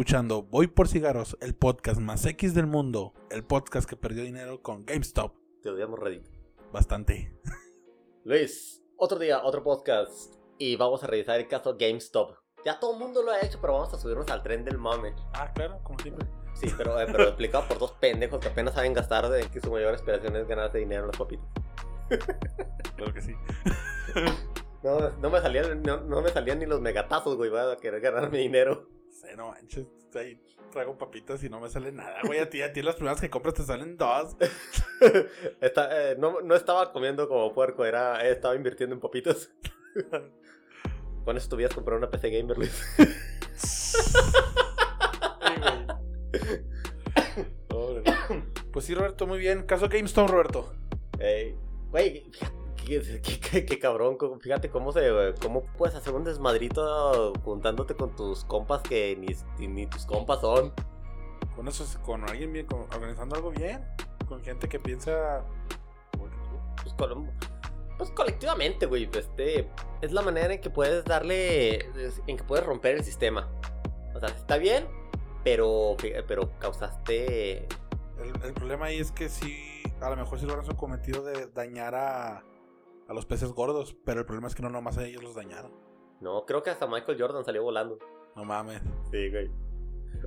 escuchando Voy por Cigarros, el podcast más X del mundo, el podcast que perdió dinero con GameStop. Te odiamos Reddit. Bastante. Luis, otro día, otro podcast. Y vamos a revisar el caso GameStop. Ya todo el mundo lo ha hecho, pero vamos a subirnos al tren del mame. Ah, claro, como siempre. Sí, pero, eh, pero explicado por dos pendejos que apenas saben gastar de que su mayor aspiración es ganarse dinero en los papitos. Claro que sí. No, no me salían, no, no me salían ni los megatazos, güey, va a querer ganarme dinero. Sí, no manches. Ahí traigo papitas y no me sale nada, güey. A ti, a ti las primeras que compras te salen dos. Eh, no, no estaba comiendo como puerco, era, eh, estaba invirtiendo en papitas. Con eso tuvieras comprar una PC Gamer, Luis. Pobre. Pues sí, Roberto, muy bien. Caso GameStop, Roberto. Ey, Güey, qué- qué- qué cabrón, fíjate cómo se cómo puedes hacer un desmadrito juntándote con tus compas que ni, ni- tus compas son. Con eso, es- con alguien bien, con- organizando algo bien. Con gente que piensa. Pues, col- pues colectivamente, güey, este es la manera en que puedes darle en que puedes romper el sistema. O sea, está bien, pero pero causaste El, el problema ahí es que sí, a lo mejor sí lograron su cometido de dañar a, a los peces gordos, pero el problema es que no nomás a ellos los dañaron. No, creo que hasta Michael Jordan salió volando. No mames. Sí, güey.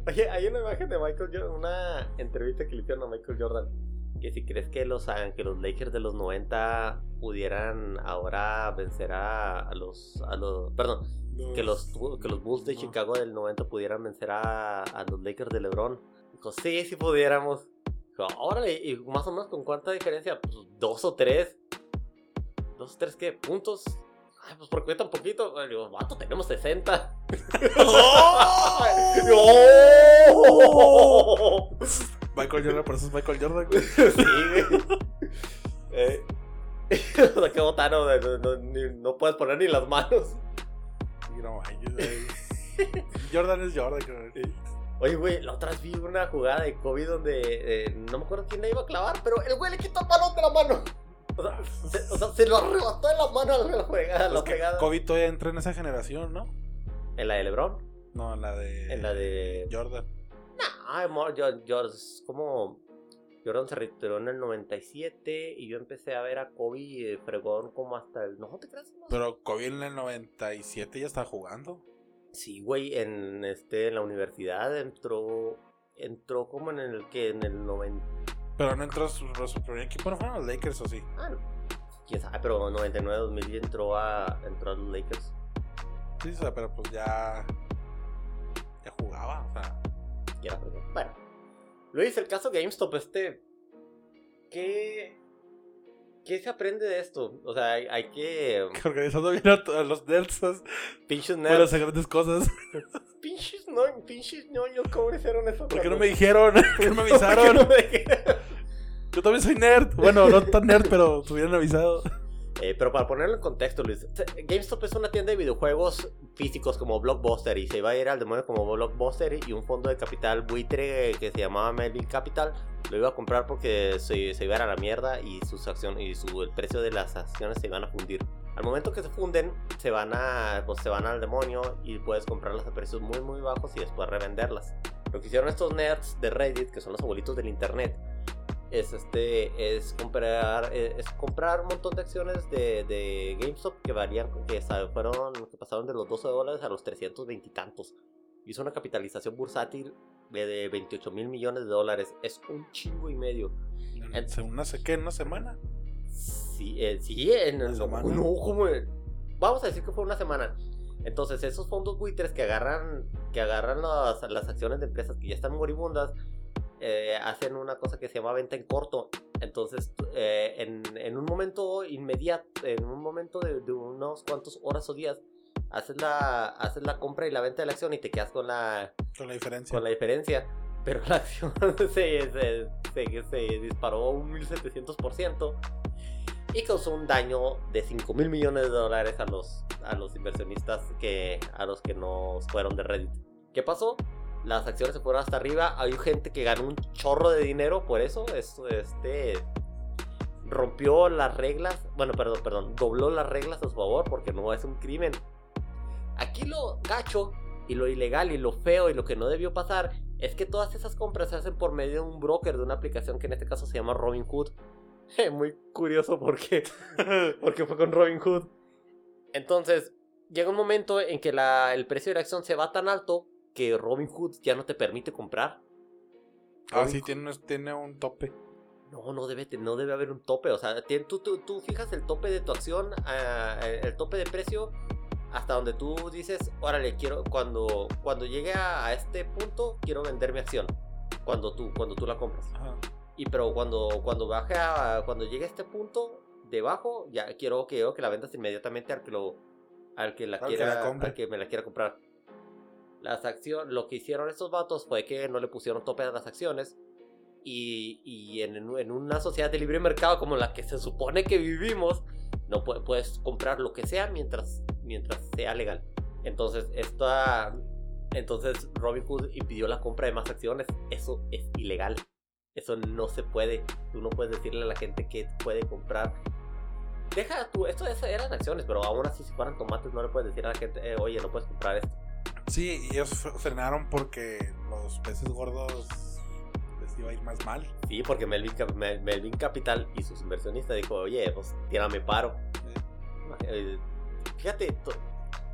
Oye, hay una imagen de Michael Jordan, una entrevista que le hicieron a Michael Jordan. Que si crees que los, ah, que los Lakers de los 90 pudieran ahora vencer a, los, a los. Perdón, que los, que los Bulls de no. Chicago del 90 pudieran vencer a, a los Lakers de LeBron. Dijo, sí, sí pudiéramos. Dijo, órale, ¿y más o menos con cuánta diferencia? Pues dos o tres. ¿Dos tres qué? ¿Puntos? Ay, pues porque tan poquito. Le digo, vato, tenemos 60. ¡Oh! Michael Jordan, por eso es Michael Jordan, güey. Sí, güey. Eh, o sea, qué botano, no, no, ni- no puedes poner ni las manos. Sí, no. Jordan es Jordan, güey. Oye, güey, la otra vez vi una jugada de Kobe donde eh, no me acuerdo quién la iba a clavar, pero el güey le quitó el balón de la mano. O sea, se, o sea, se lo arrebató en la mano a la jugada. Es La que pegada. Kobe todavía entra en esa generación, ¿no? ¿En la de LeBron? No, en la de. En la de. Jordan. Yo, yo, es como. Jordan se retiró en el 97 y yo empecé a ver a Kobe fregón como hasta el. No te creas. no? Pero Kobe en el 97 ya estaba jugando. Sí, güey, en este en la universidad entró entró como en el que en el 90. Pero no entró su, su primer equipo, no fueron los Lakers o sí. Ah, no. quién sabe, pero 99 2000 entró a entró a los Lakers. Sí, o sea, pero pues ya. Ya jugaba, o sea. Pero bueno. Luis, el caso GameStop este ¿qué qué se aprende de esto? O sea, hay, hay que que Organizando bien a, los nerds pues, pinches para nerds, hacer grandes cosas. pinches no, pinches ñoños, ¿cómo hicieron eso? ¿Por qué no me dijeron? ¿Por qué no me ¿Por qué avisaron? no me dijeron? Yo también soy nerd. Bueno, no tan nerd, pero te hubieran avisado. Eh, pero para ponerlo en contexto, Luis, GameStop es una tienda de videojuegos físicos como Blockbuster y se iba a ir al demonio como Blockbuster y un fondo de capital buitre que se llamaba Melvin Capital lo iba a comprar porque se, se iba a ir a la mierda y sus acciones y su, el precio de las acciones se iban a fundir. Al momento que se funden, se van a pues se van al demonio y puedes comprarlas a precios muy muy bajos y después revenderlas. Lo que hicieron estos nerds de Reddit, que son los abuelitos del internet, es este es comprar eh, es comprar un montón de acciones de, de GameStop que varían que fueron que pasaron de los 12 dólares a los 320 y tantos hizo una capitalización bursátil de, de 28 mil millones de dólares es un chingo y medio En una, se- ¿qué? ¿En una semana? sí eh, sí en ¿Una no, semana? no, como vamos a decir que fue una semana entonces esos fondos buitres que agarran que agarran las, las acciones de empresas que ya están moribundas eh, hacen una cosa que se llama venta en corto. Entonces, eh, en, en un momento inmediato, en un momento de, de unos cuantos horas o días, haces la, haces la compra y la venta de la acción y te quedas con la, Con la diferencia. con la diferencia. Pero la acción se, se, se- se disparó un 1700% y causó un daño de 5 mil millones de dólares a los, a los inversionistas que, a los que nos fueron de Reddit. ¿Qué pasó? Las acciones se fueron hasta arriba. Hay gente que ganó un chorro de dinero por eso. Este rompió las reglas. Bueno, perdón, perdón. Dobló las reglas a su favor porque no es un crimen. Aquí lo gacho Y lo ilegal y lo feo y lo que no debió pasar es que todas esas compras se hacen por medio de un broker, de una aplicación que en este caso se llama Robinhood. Muy curioso porque, porque fue con Robinhood. Entonces, llega un momento en que el precio de la acción se va tan alto que Robinhood ya no te permite comprar. Ah, sí, tiene, un- tiene un tope. No, no debe, no debe haber un tope. O sea, tú, tú, tú fijas el tope de tu acción, ah, el tope de precio, hasta donde tú dices, órale, quiero, cuando, cuando llegue a, a este punto, quiero vender mi acción. Cuando tú, cuando tú la compras. Ajá. Y pero cuando, cuando baje a, cuando llegue a este punto, debajo, ya quiero que, que la vendas inmediatamente al que lo, al que la que quiera, la al que me la quiera comprar. Las acciones, lo que hicieron estos vatos fue que no le pusieron tope a las acciones. Y, y en, en una sociedad de libre mercado como la que se supone que vivimos, no pu- puedes comprar lo que sea mientras, mientras sea legal. Entonces, esta, entonces Robinhood impidió la compra de más acciones. Eso es ilegal. Eso no se puede. Tú no puedes decirle a la gente que puede comprar. Deja tú, esto es- eran acciones, pero aún así si fueran tomates no le puedes decir a la gente, "Eh, oye, no puedes comprar esto. Sí, y ellos fre- frenaron porque los peces gordos les iba a ir más mal. Sí, porque Melvin, Mel- Melvin Capital y sus inversionistas dijo, oye, pues tírame paro. Eh, fíjate,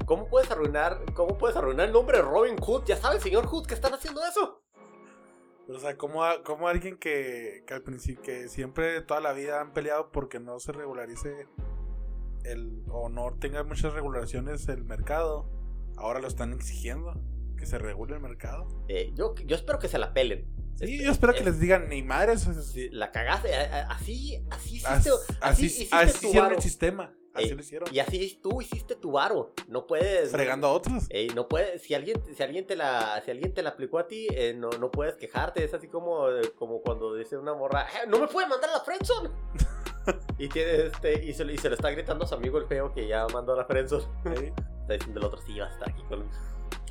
¿cómo puedes arruinar, cómo puedes arruinar el nombre de Robin Hood? Ya sabes, señor Hood, que están haciendo eso. O sea, como, como alguien que, que al principio, que siempre toda la vida han peleado porque no se regularice el, o no tenga muchas regulaciones el mercado, ahora lo están exigiendo, que se regule el mercado. Eh, yo, yo espero que se la pelen. Sí, Este, yo espero que eh, les digan, ni madres, es- La cagaste, así, así hiciste, así, así, así, hiciste así tu hicieron varo. el sistema, así Ey, lo hicieron, Y así tú hiciste tu varo. No puedes. fregando a otros. Ey, no puedes, si alguien, si alguien te la, si alguien te la aplicó a ti, eh, no, no puedes quejarte. Es así como, eh, como cuando dice una morra, "Eh, no me puede mandar a la friendzone. y tiene este, y se, y se lo está gritando a su amigo el feo que ya mandó a la friendzone. Está diciendo el otro, sí, vas a estar aquí con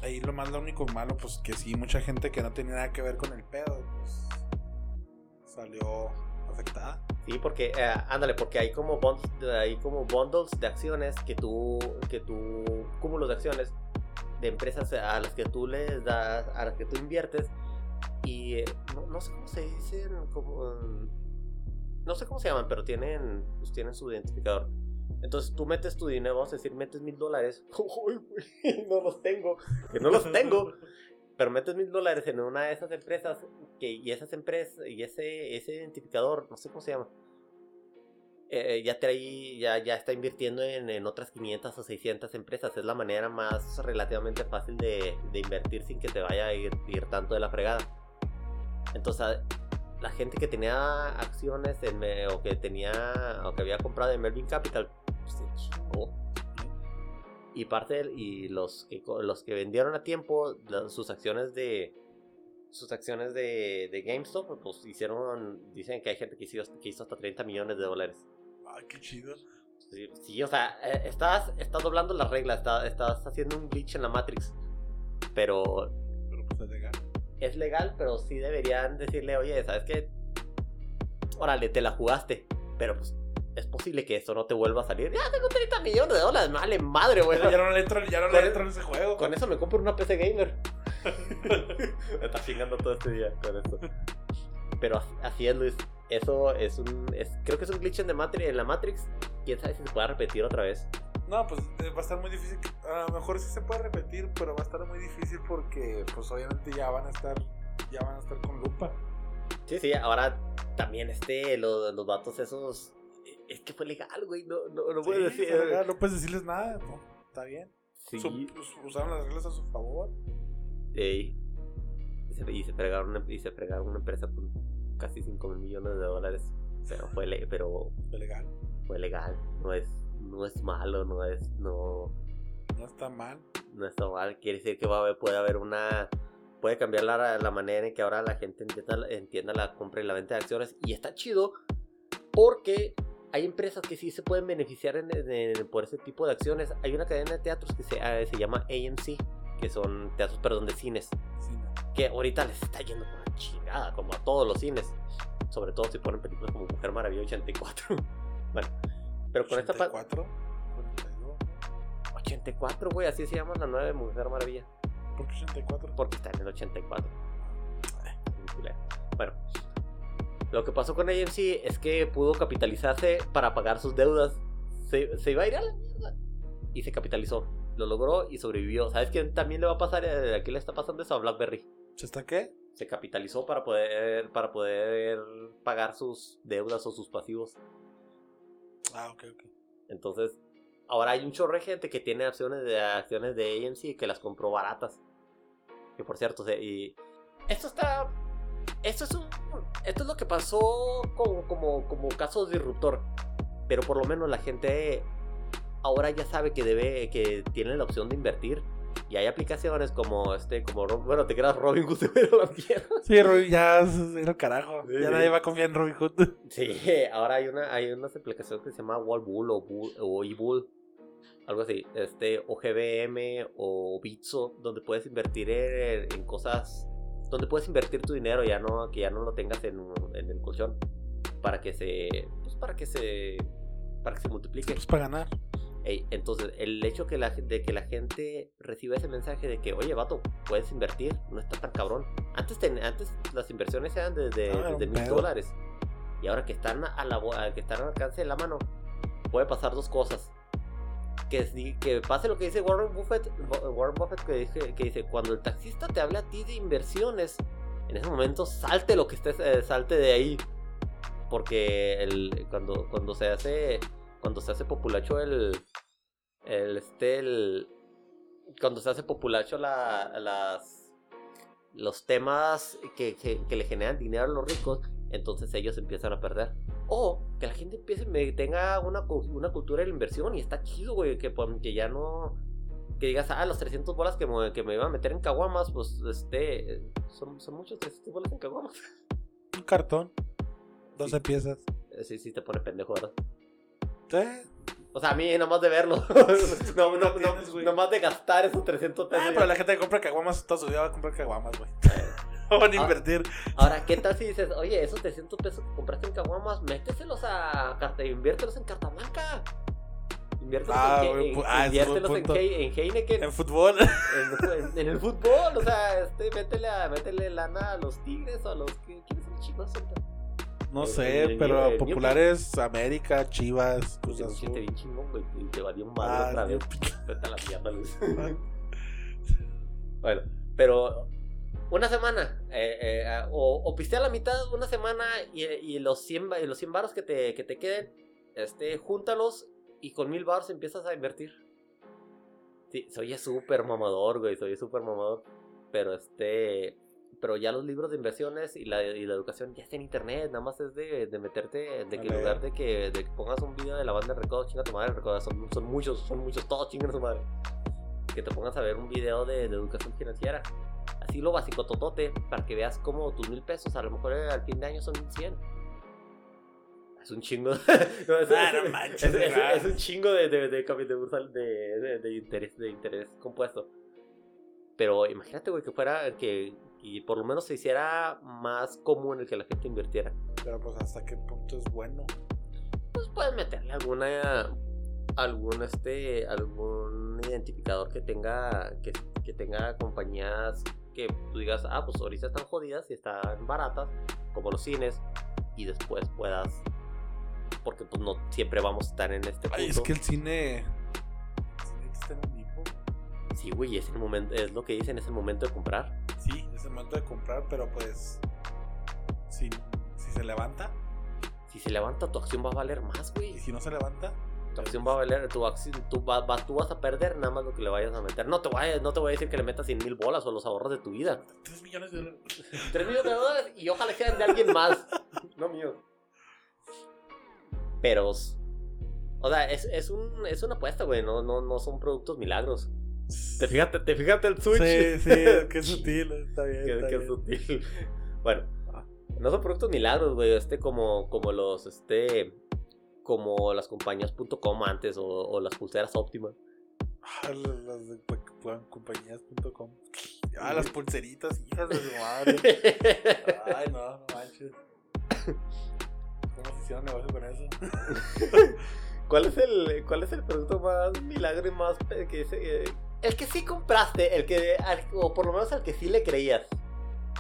Ahí lo más lo único malo, pues que sí, mucha gente que no tenía nada que ver con el pedo, pues salió afectada. Sí, porque, eh, ándale, porque hay como, bond- hay como bundles de acciones que tú, que tú, cúmulos de acciones de empresas a las que tú les das, a las que tú inviertes y eh, no, no sé cómo se dicen, como, no sé cómo se llaman, pero tienen, pues tienen su identificador. Entonces tú metes tu dinero, vamos a decir, metes mil dólares. No los tengo, que no los tengo. Pero metes mil dólares en una de esas empresas que, y esas empresas y ese, ese identificador, no sé cómo se llama, eh, ya trae, ya, ya está invirtiendo en, en otras 500 o 600 empresas. Es la manera más relativamente fácil de, de invertir sin que te vaya a ir, ir tanto de la fregada. Entonces, a- la gente que tenía acciones en, o que tenía o que había comprado en Melvin Capital, pues, chingó. Y parte del- y los que los que vendieron a tiempo sus acciones de sus acciones de, de GameStop, pues hicieron, dicen que hay gente que hizo, que hizo hasta 30 millones de dólares. Ay, qué chido. Sí, sí, o sea, eh, estás, estás doblando las reglas, está- estás haciendo un glitch en la Matrix. Pero Pero pues es legal. es legal, pero sí deberían decirle, oye, ¿sabes qué? Órale, te la jugaste, pero pues es posible que eso no te vuelva a salir. Ya tengo 30 millones de dólares, vale madre, güey. ya no le entro, ya no le entro en ese juego. Con eso me compro una PC gamer. me está chingando todo este día con esto. Pero así, es, Luis. Eso es un. Es, creo que es un glitch en, the en la Matrix. Quién sabe si se pueda repetir otra vez. No, pues eh, va a estar muy difícil. A lo mejor sí se puede repetir, pero va a estar muy difícil porque, pues obviamente ya van a estar, ya van a estar con lupa. Sí, sí, ahora también este, los, los vatos esos. Es que fue legal, güey. No, no, no puedes Sí, decir. legal, no puedes decirles nada, no, está bien. Sí. Su- pues, usaron las reglas a su favor. Ey. Y se, y se fregaron una, y se fregaron una empresa con casi 5 mil millones de dólares. Pero fue, le- pero Fue legal. fue legal. No es, no es malo, no es. No, No está mal. no está mal. Quiere decir que va a haber, puede haber una. Puede cambiar la, la manera en que ahora la gente entienda, entienda la compra y la venta de acciones. Y está chido porque hay empresas que sí se pueden beneficiar en- en- por ese tipo de acciones. Hay una cadena de teatros que se, ah, se llama AMC, que son teatros, perdón, de cines. Sí, que ahorita les está yendo por la chingada, como a todos los cines. Sobre todo si ponen películas como Mujer Maravilla 84. bueno, pero con esta pa- 84, 42. 84, güey, así se llama la nueva de Mujer Maravilla. ¿Por qué 84? Porque está en el 84. Bueno, lo que pasó con AMC es que pudo capitalizarse para pagar sus deudas. Se, se iba a ir a la mierda. Y se capitalizó. Lo logró y sobrevivió. ¿Sabes quién también le va a pasar? Eh, Aquí le está pasando eso a BlackBerry. ¿Se está qué? Se capitalizó para poder, para poder pagar sus deudas o sus pasivos. Ah, ok, ok. Entonces, ahora hay un chorro de gente que tiene acciones de acciones de AMC que las compró baratas. Que por cierto, se- y esto está esto es un esto es lo que pasó como como como caso disruptor. Pero por lo menos la gente ahora ya sabe que debe que tiene la opción de invertir y hay aplicaciones como este como bueno, te quedas Robin Hood a la mierda. Sí, Robin, ya el carajo. Sí. Ya nadie va a confiar en Robin Hood. Sí, ahora hay una hay unas aplicaciones que se llama Wallbull o Bull, o eBull, algo así, este o GBM o Bitso, donde puedes invertir en, en cosas, donde puedes invertir tu dinero ya no que ya no lo tengas en, en el colchón para que se pues para que se para que se multiplique. Pues para ganar. Ey, entonces, el hecho que la, de que la gente reciba ese mensaje de que, oye, vato, puedes invertir, no está tan cabrón. Antes, ten- antes las inversiones eran desde, Ah, desde mil pedo. dólares. Y ahora que están, a la, que están al alcance de la mano, puede pasar dos cosas. Que, pase lo que dice Warren Buffett, Buffett que, dice, que dice, cuando el taxista te habla a ti de inversiones, en ese momento salte lo que estés, eh, salte de ahí. Porque cuando, cuando se hace cuando se hace populacho el este el cuando se hace populacho la, las los temas que le generan dinero a los ricos entonces ellos empiezan a perder o que la gente empiece me tenga una, una cultura de la inversión y está chido güey que, que ya no que digas ah los 300 bolas que me, que me iba a meter en caguamas pues este son, son muchos 300 bolas en caguamas Un cartón. 12 piezas. Eh, sí sí te pone pendejo verdad Sí. O sea, a mí nomás de verlo. no, no, no, nomás de gastar esos 300 pesos. Ah, pero la gente que compra caguamas toda su vida va a comprar caguamas, güey. Van a Ah. invertir. Ahora, ¿qué tal si dices, oye, esos 300 pesos que compraste en Caguamas, méteselos a carta, inviértelos en carta blanca? Inviértelos, Ah, en, ah, buen inviértelos en, en Heineken, En fútbol. en, el fútbol, o sea, este, métele, a- métele lana a los tigres o a los que ¿quiénes son chicos? No El- sé, el- el- pero populares América, Chivas, Pues Azul. bien chingón, güey, te valió madre Ah, otra vez. Dios. Vete a la mierda, Luis. Bueno, pero una semana, eh, eh, o, o pistea la mitad una semana y, y los 100, ba- y los 100 baros que te, que te queden, este, júntalos y con mil baros empiezas a invertir. Sí, soy súper mamador, güey, soy súper mamador. Pero este, pero ya los libros de inversiones y la, y la educación ya está en internet, nada más es de, de meterte, de que en lugar de que, de que pongas un video de la banda de recodo, chinga tu madre, recodo, son, son muchos, son muchos, todos chingan su madre que te pongas a ver un video de, de educación financiera. Así lo básico totote, para que veas cómo tus mil pesos a lo mejor eh, al fin de año son mil cien. Es un chingo. No, es, Ah, no es- manches, es- es- es un chingo de, de, de, de de- de- de interés, de interés compuesto. Pero imagínate, güey, que fuera que, que por lo menos se hiciera más común el que la gente invirtiera. Pero pues hasta qué punto es bueno. pues puedes meterle alguna algún este algún identificador que tenga que, que tenga compañías que tú digas ah pues ahorita están jodidas y están baratas como los cines y después puedas porque pues no siempre vamos a estar en este punto Ay, es que el cine. El cine está en sí güey es el momento es lo que dicen es el momento de comprar Sí, es el momento de comprar, pero pues. Si, si se levanta si se levanta tu acción va a valer más y güey si no se levanta, tu acción va a valer tu acción tú, va- va- tú vas a perder nada más lo que le vayas a meter no te voy a, no te voy a decir que le metas 100 mil bolas o los ahorros de tu vida 3 millones de dólares. 3 millones de dólares y ojalá sean de alguien más. No mío. Pero. O sea, es, es, un, es una apuesta, güey. No, no, no son productos milagros. Te fíjate, te fíjate el switch. Sí, sí, qué sutil, está bien. Está bien. sutil. Bueno, no son productos milagros, güey. Este, como, como los, este. Como las compañías .com antes o, o las pulseras óptimas. Ah, las de pa- pa- compañías.com. Ah, las pulseritas, hijas de su madre. Ay, no, no manches. ¿Cómo se hicieron negocio con eso? ¿Cuál es el, cuál es el producto más milagro y más que, se- eh, el que sí compraste, el que, al- o por lo menos al que sí le creías.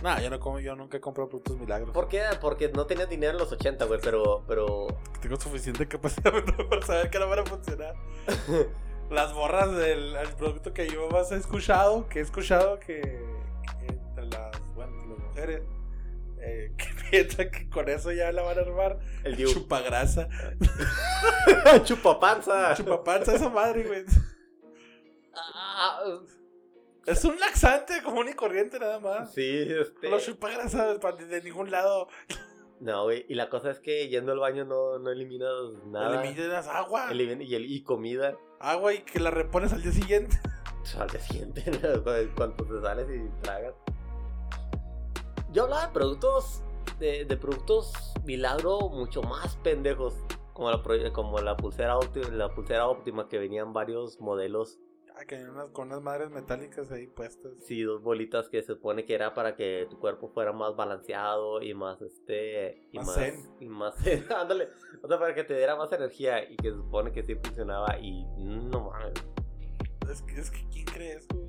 No, yo no como, yo nunca he comprado productos milagros. ¿Por qué? Porque no tenías dinero en los 80, güey, pero, pero... Tengo suficiente capacidad para saber que no van a funcionar. Las borras del el producto que yo más he escuchado, que he escuchado que, que entre las, bueno, las mujeres, eh, que piensan que con eso ya la van a armar. El Diu. Chupagrasa. Chupapanza. Chupapanza esa madre, güey. Ah, Es un laxante común y corriente nada más. sí, este... No chupa grasa de ningún lado. No, güey, y la cosa es que yendo al baño no, no eliminas nada. Eliminas agua. Y, el- y comida. Agua y que la repones al día siguiente. Al día siguiente, ¿no? cuando te sales y tragas. Yo hablaba de productos, de, de productos milagro mucho más pendejos. Como la, como la pulsera óptima, la pulsera óptima que venían varios modelos. Ah, que hay unas, con unas madres metálicas ahí puestas. Sí, dos bolitas que se supone que era para que tu cuerpo fuera más balanceado y más este y Más más, zen. y más zen. ándale, o sea, para que te diera más energía y que se supone que sí funcionaba y no mames, Es que, es que ¿quién cree eso, güey?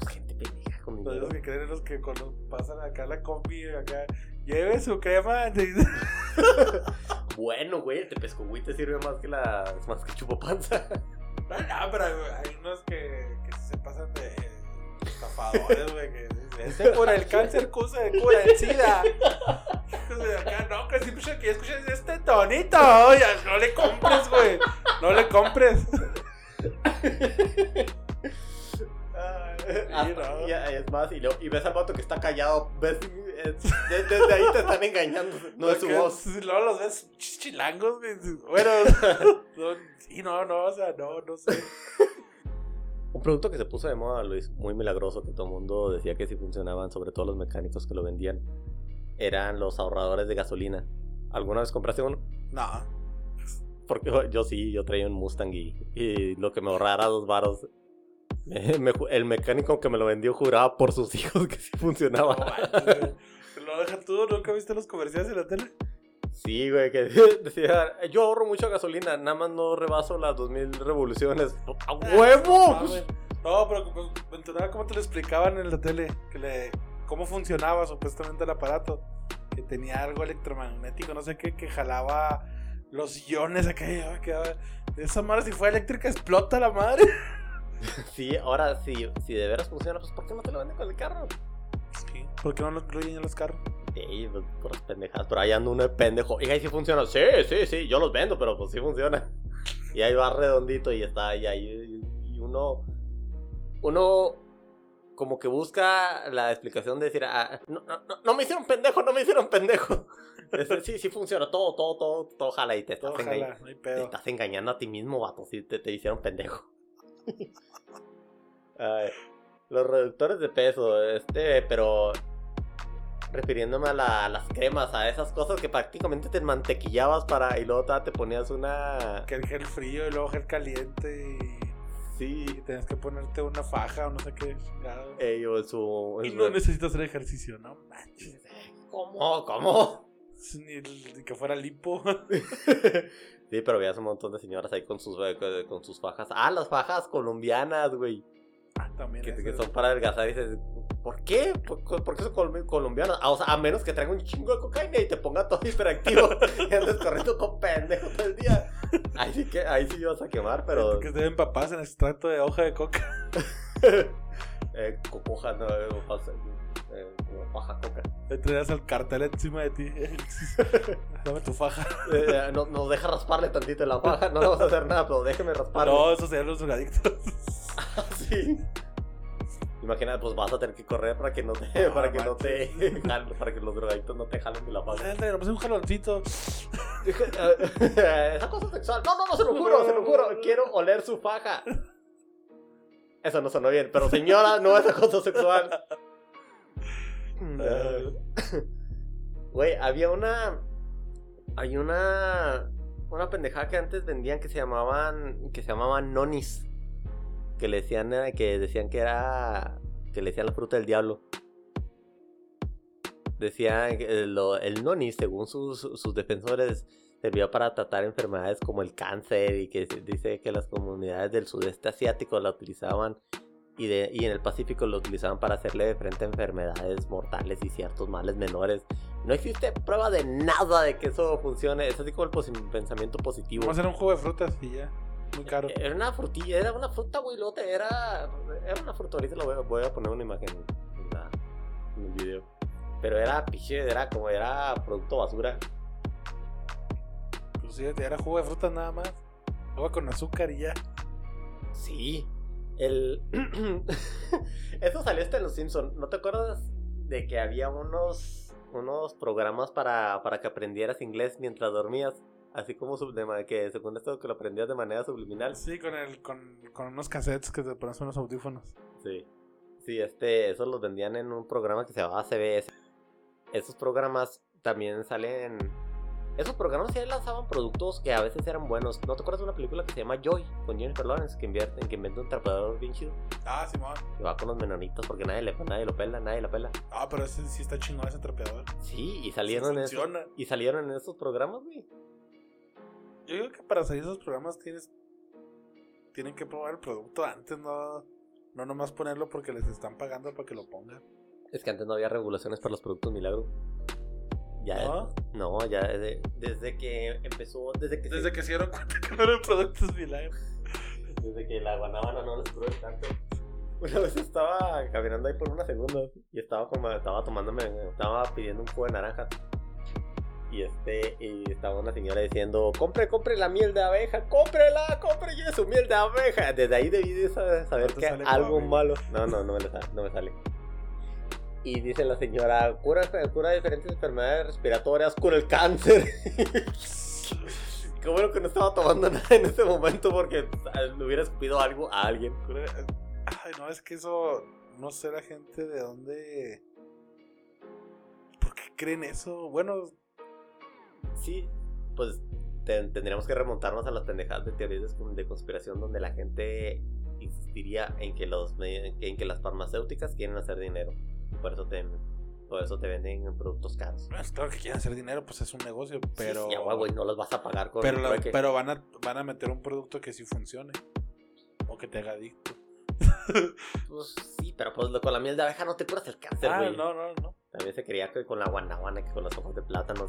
pues, gente pendeja con Los dinero. que creen los que cuando pasan acá la combi, acá, lleve su crema. Bueno, güey, el tepescogüí te sirve más que la más que chupopanza. No, no, pero hay unos que, se pasan de estafadores, güey. Que este cura el cáncer, cura, cura el SIDA. De acá, no, que siempre que escuchas este tonito. Oye, no le compres, güey. No le compres. No. y, es más, y, luego- y ves al vato que está callado, ves, es- de- desde ahí te están engañando, no es su voz. Luego los ves ch- chilangos. Bueno, no, sí, no, no, o sea, no, no sé. Un producto que se puso de moda, Luis, muy milagroso, que todo el mundo decía que sí funcionaban, sobre todo los mecánicos que lo vendían, eran los ahorradores de gasolina. ¿Alguna vez compraste uno? No. Porque yo, yo sí, yo traía un Mustang y, y lo que me ahorrara dos varos. me- el mecánico que me lo vendió juraba por sus hijos que sí No funcionaba. güey. Lo deja tú, ¿nunca viste los comerciales en la tele? Sí, güey, que decía, yo ahorro mucha gasolina, nada más no rebaso las 2000 revoluciones. ¡A No huevo! No, pero me enteraba cómo te lo explicaban en la tele. Que le, cómo funcionaba supuestamente el aparato. Que tenía algo electromagnético, no sé qué, que jalaba los iones acá. y me quedaba, Esa madre, si fue eléctrica, explota la madre. Sí, ahora sí, si de veras funciona, pues ¿por qué no te lo venden con el carro? Sí. ¿Por qué no lo incluyen en los carros? Sí, pues puras pendejadas, pero ahí anda uno de pendejo. Y ahí sí funciona. Sí, sí, sí, yo los vendo, pero pues sí funciona. Y ahí va redondito y está ahí, ahí. Y uno. Uno. Como que busca la explicación de decir, ah, no, no, no, me hicieron pendejo, no me hicieron pendejo. Es- sí, sí funciona, todo, todo, todo, todo jala y te estás, Todo engañ- jala, no hay te estás engañando a ti mismo, vato, si te, te hicieron pendejo. Ay, los reductores de peso, este, pero refiriéndome a, la- a las cremas, a esas cosas que prácticamente te mantequillabas para y luego te ponías una... Que el gel frío y luego gel caliente y, Sí, y tienes que ponerte una faja o no sé qué. eh, o su... y no necesitas hacer ejercicio, ¿no? Manches. ¿Cómo? ¿Cómo? Ni, ni que fuera lipo. sí, pero veías un montón de señoras ahí con sus, eh, con- sus fajas. Ah, las fajas colombianas, güey. Ah, También que, son para adelgazar y dices, ¿por qué? ¿Por, por qué son colom- colombianos? Ah, o sea, a menos que traigan un chingo de cocaína y te ponga todo hiperactivo y andes corriendo con pendejo todo el día. Ahí sí que, ahí sí vas a quemar, pero Que deben papás en extracto de hoja de coca. eh, cocoja, no, eh, pasa, eh, paja coca. Le traías el cartel encima de ti. Dame tu faja. Eh, no, nos deja rasparle tantito la paja, no vamos a hacer nada, pero déjeme rasparle. No, esos serían los drogadictos. sí. Imagina, pues vas a tener que correr para que no te, No, para que no te jalen- para que los drogadictos no te jalen de la paja. Ándale, nomás un jaloncito. Esa cosa sexual. No, no, no, se lo juro, se lo juro. Quiero oler su faja. Eso no sonó bien, pero señora, no es acoso sexual. Güey, había una. Hay una. Una pendejada que antes vendían que se llamaban. Que se llamaban nonis. Que le decían eh, que decían que era. Que le decían la fruta del diablo. Decían que lo- el noni, según sus, sus defensores, servía para tratar enfermedades como el cáncer y que dice que las comunidades del sudeste asiático la utilizaban Y, de, y en el Pacífico lo utilizaban para hacerle de frente a enfermedades mortales y ciertos males menores. No existe prueba de nada de que eso funcione. Es así como el posi- pensamiento positivo. Vamos a hacer un juego de frutas y ya. Muy caro. Era una frutilla, era una fruta, güey, era, era una fruta, ahorita lo voy a, voy a poner una imagen en, la- en el video. Pero era piche, era como, era producto basura. Pues sí, era jugo de frutas nada más. Agua con azúcar y ya. Sí. El... Eso salió hasta en Los Simpsons. ¿No te acuerdas de que había unos, unos programas para, para que aprendieras inglés mientras dormías? Así como de que según esto que lo aprendías de manera subliminal. Sí, con el con, con unos cassettes que te pones unos audífonos. Sí. Sí, este, esos los vendían en un programa que se llamaba CBS. Esos programas también salen. Esos programas sí lanzaban productos que a veces eran buenos. ¿No te acuerdas de una película que se llama Joy con Jennifer Lawrence que invierte, en que inventa un trapeador bien chido? Ah, Simón. Que va con los menonitos porque nadie, le, nadie lo pela, nadie lo pela. Ah, pero ese sí está chingón ese trapeador. Sí, y Sí salieron en esos, y salieron en esos programas, güey. Yo digo que para salir esos programas tienes tienen que probar el producto antes, no no nomás ponerlo porque les están pagando para que lo pongan. Es que antes no había regulaciones para los productos milagro. Ya, ¿No? no, ya desde, desde que empezó, desde que se- Desde que se dieron cuenta que no eran productos milagros. Desde que la guanábana no les duró tanto. Una vez estaba caminando ahí por una segunda y estaba como, estaba tomándome, estaba pidiendo un jugo de naranjas. Y este, y estaba una señora diciendo, compre, compre la miel de abeja, cómprela, compre ya su miel de abeja. Desde ahí debí de sa- saber que algo malo. No, no, no me, sale, no me sale. Y dice la señora, cura, cura diferentes enfermedades respiratorias, cura el cáncer. Qué bueno que no estaba tomando nada en ese momento porque ah, le hubiera escupido algo a alguien. Ay, no, es que eso no sé la gente de dónde ¿Por qué creen eso? Bueno, Sí, pues te- tendríamos que remontarnos a las pendejadas de teorías de, conspiración donde la gente insistiría en que los en que las farmacéuticas quieren hacer dinero. Por eso te por eso te venden productos caros. es claro que quieren hacer dinero, pues es un negocio, pero Sí, sí, a huevo, y no los vas a pagar con pero, la- pero van a van a meter un producto que sí funcione o que te haga adicto. Pues sí, pero pues lo- con la miel de abeja no te curas el cáncer, Ah, güey. no, no, no. También se creía que con la guanaguana, que con los ojos de plátano.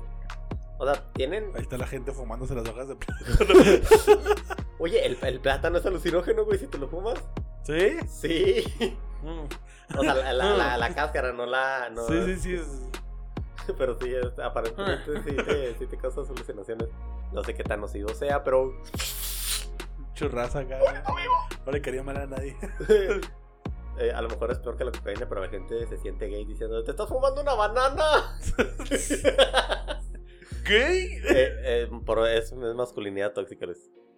O sea, tienen. Ahí está la gente fumándose las hojas de plátano. Oye, el, el plátano es alucinógeno, güey, si te lo fumas. ¿Sí? Sí. Mm. O sea, la, la, la, la cáscara, no la. No, Sí, sí, sí. es- Pero sí, es- aparentemente sí te, sí te causa alucinaciones. No sé qué tan nocivo sea, pero. Churraza acá. No le quería mal a nadie. eh, a lo mejor es peor que la cocaína, pero la gente se siente gay diciendo: ¡Te estás fumando una banana! ¿Qué? Eh, eh, por, es, es masculinidad tóxica.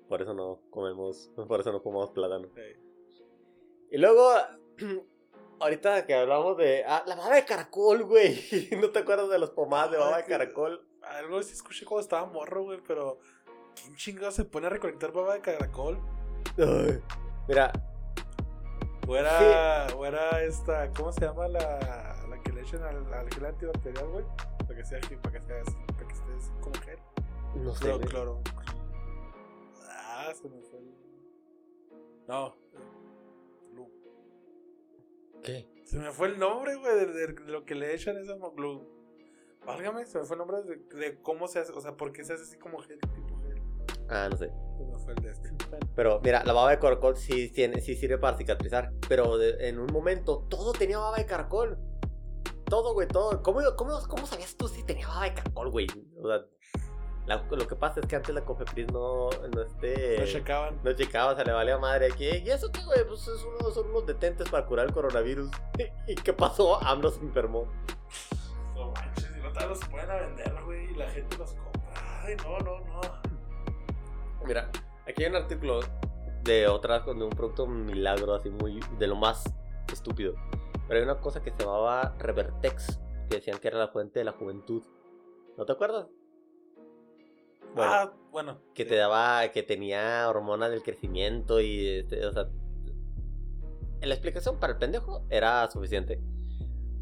Por eso no comemos. Por eso no fumamos plátano. Y luego, ahorita que hablamos de. Ah, la baba de caracol, güey. ¿No te acuerdas de los pomadas de baba de caracol? Algo sí escuché cuando estaba morro, güey, pero. ¿Quién chingado se pone a recolectar baba de caracol? Mira, O era. O era esta. ¿Cómo se llama la. La que le echan al, al gel antibacterial, güey? Para que sea. Para que sea. Para que estés como gel. no sé. Cloro, cloro. Ah, se me fue el. No. ¿Qué? Se me fue el nombre, güey, de, de- de lo que le echan esa glue. Válgame, se me fue el nombre de, de cómo se hace, o sea, por qué se hace así como gel, tipo gel. Ah, no sé. Se me fue el de este. Pero mira, la baba de caracol sí, tiene, sí sirve para cicatrizar. Pero de- en un momento todo tenía baba de caracol. Todo, güey, todo. ¿Cómo, cómo, cómo sabías tú si tenía baba de caracol, güey? O sea, la- lo que pasa es que antes la Cofepris no, no este... Lo checaban. No checaba, se le valía madre aquí. ¿Y eso qué, güey? Pues es uno- son unos detentes para curar el coronavirus. ¿Y qué pasó? AMLO se enfermó. No manches, y no te los pueden a vender, güey, y la gente los compra. Ay, no, no, no. Mira, aquí hay un artículo de otra, de un producto milagro, así muy, de lo más estúpido. Pero hay una cosa que se llamaba Revertex, que decían que era la fuente de la juventud. ¿No te acuerdas? Bueno, Ah, bueno. que te daba, que tenía hormonas del crecimiento y, este, o sea, la explicación para el pendejo era suficiente.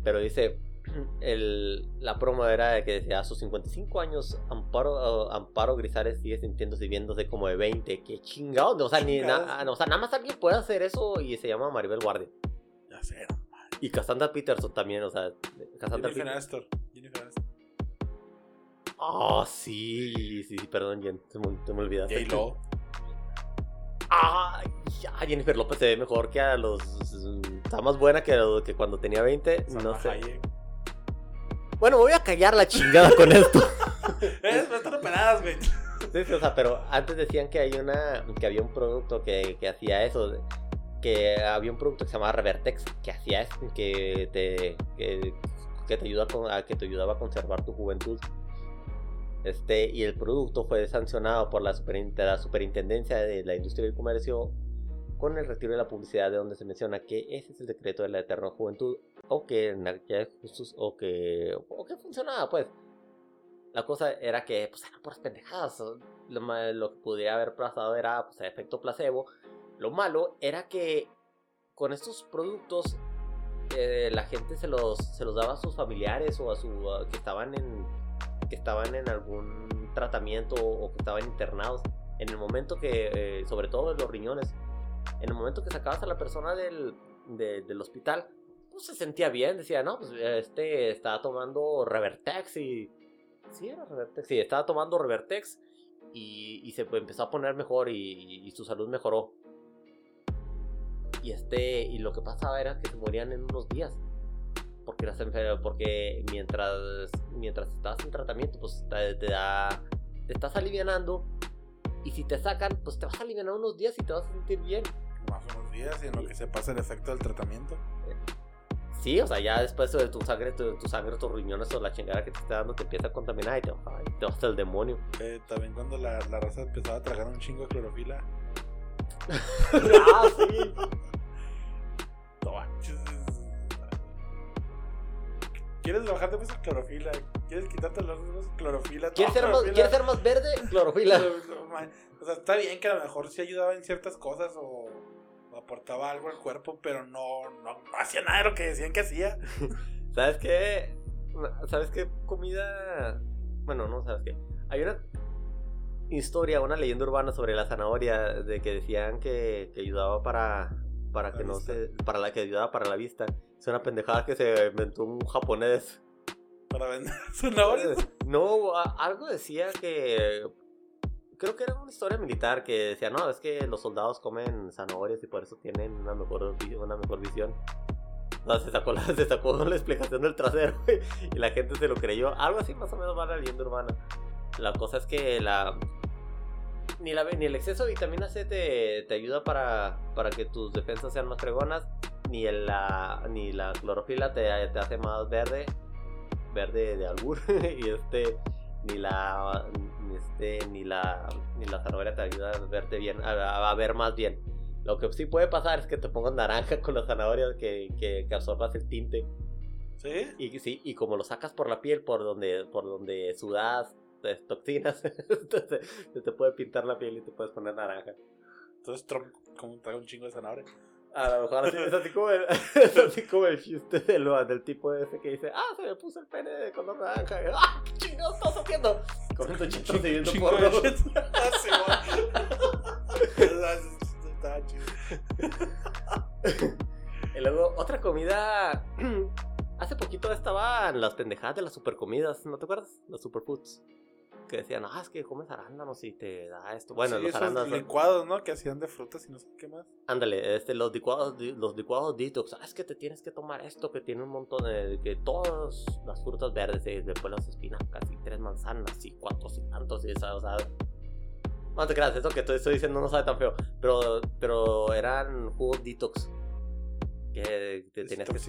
Pero dice, el, la promo era de que decía a sus 55 años Amparo, Amparo Grisales sigue sintiéndose y viéndose como de 20. Qué chingado. O sea, ni, na- o sea, nada más alguien puede hacer eso y se llama Maribel Guardia. Ya sé, no. Y Cassandra Peterson también, o sea, Cassandra Jennifer Peterson. Aniston. Jennifer Ah, sí, sí, sí, perdón, Jen, te me, te me olvidaste. J-Lo. Ah, ya, Jennifer López se ve mejor que a los. Está más buena que, cuando tenía 20. Salma No sé. Hayek. Bueno, me voy a callar la chingada con esto. No están operadas, güey. Sí, sí, o sea, pero antes decían que hay una. que había un producto que, que hacía eso. Que había un producto que se llamaba Revertex que hacía eso, que te. que, que te ayuda con, a, que te ayudaba a conservar tu juventud. Este, y el producto fue sancionado por la, superin- la superintendencia de la industria del comercio con el retiro de la publicidad de donde se menciona que ese es el decreto de la eterna juventud o que en o que o que funcionaba pues. La cosa era que pues eran puras pendejadas lo, lo que pudiera haber pasado era pues efecto placebo. Lo malo era que con estos productos eh, la gente se los se los daba a sus familiares o a su que estaban en que estaban en algún tratamiento o que estaban internados en el momento que eh, sobre todo en los riñones en el momento que sacabas a la persona del, de- del hospital, pues se sentía bien, decía, no, pues este estaba tomando Revertex y... Sí, era Revertex, sí, estaba tomando Revertex y, y se empezó a poner mejor y, y su salud mejoró. Y este, y lo que pasaba era que se morían en unos días. Porque, eras enfer- porque mientras, mientras estabas en tratamiento, pues te, te da, te estás alivianando y si te sacan, pues te vas a aliviar unos días y te vas a sentir bien. Más unos días y en lo que se pasa el efecto del tratamiento. Sí, o sea, ya después de tu sangre, tu, tu sangre, tus riñones o la chingada que te está dando te empieza a contaminar y te, ay, te vas al demonio. Eh, también cuando la, la raza empezaba a tragar un chingo de clorofila. ah, sí. No. ¿Quieres bajar de peso clorofila? ¿Quieres quitarte los clorofila? ¿Quieres ser, más. ¿Quieres ser más verde? Clorofila. O sea, está bien que a lo mejor sí ayudaba en ciertas cosas o, o aportaba algo al cuerpo, pero no, no, no hacía nada de lo que decían que hacía. ¿Sabes qué? ¿Sabes qué comida? Bueno, no, ¿sabes qué? Hay una historia, una leyenda urbana sobre la zanahoria de que decían que, que ayudaba para para La que no se para la que ayudaba para la vista. Es una pendejada que se inventó un japonés. Para vender zanahorias. No, a- algo decía que. Creo que era una historia militar que decía, no, es que los soldados comen zanahorias y por eso tienen una mejor, una mejor visión. No, se sacó, la, se sacó la explicación del trasero y la gente se lo creyó. Algo así más o menos va la leyenda urbana. La cosa es que la. Ni, la, ni el exceso de vitamina C te, te ayuda para, para que tus defensas sean más fregonas, ni, el, la, ni la clorofila te, te hace más verde, verde de albur, y este, ni la, ni este, ni la, ni la zanahoria te ayuda a verte bien, a, a ver más bien. Lo que sí puede pasar es que te pongas naranja con las zanahorias, que, que, que absorbas el tinte. ¿Sí? Y sí, y como lo sacas por la piel, por donde, por donde sudas toxinas, entonces se te puede pintar la piel y te puedes poner naranja. Entonces Trump como trae un chingo de zanahoria. A lo mejor así, es así como el, es así como el chiste del, del tipo ese que dice, ah, se me puso el pene de color naranja. Y, ah, ¿qué chingados estás haciendo? Con tu chito siguiendo Chingo por de shit. Sí, güey. Ah, sí, sí, Estaba chido. Y luego, otra comida. Hace poquito estaban las pendejadas de las supercomidas, ¿no te acuerdas? Las superfoods. Que decían, ah, es que comes arándanos y te da esto. Bueno, Sí, los esos arándanos. licuados, ¿no? Que hacían de frutas y no sé qué más. Ándale, este, los licuados, los licuados detox. Ah, es que te tienes que tomar esto que tiene un montón de. que todas las frutas verdes, y después las espinacas y tres manzanas y cuatro cilantros y esa, o sea. No te creas, eso que te estoy diciendo no sabe tan feo. Pero, pero eran jugos detox. Que te tenías que.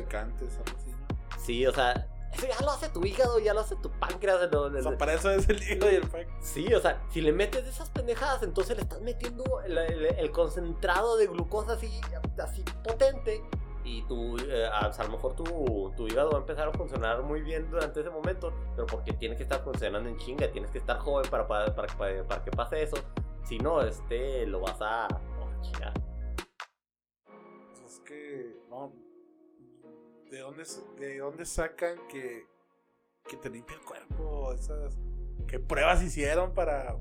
Sí, o sea, eso ya lo hace tu hígado, ya lo hace tu páncreas. O sea, para eso es el hígado y el pack. Sí, o sea, si le metes esas pendejadas, entonces le estás metiendo el, concentrado de glucosa así, así potente. Y tu, eh, a, a lo mejor tu, tu hígado va a empezar a funcionar muy bien durante ese momento, pero porque tiene que estar funcionando en chinga, tienes que estar joven para, para, para, para que pase eso. Si no, este, lo vas a. Pues es que, no. ¿De dónde, de dónde sacan que, que te limpia el cuerpo? Esas, ¿Qué pruebas hicieron para,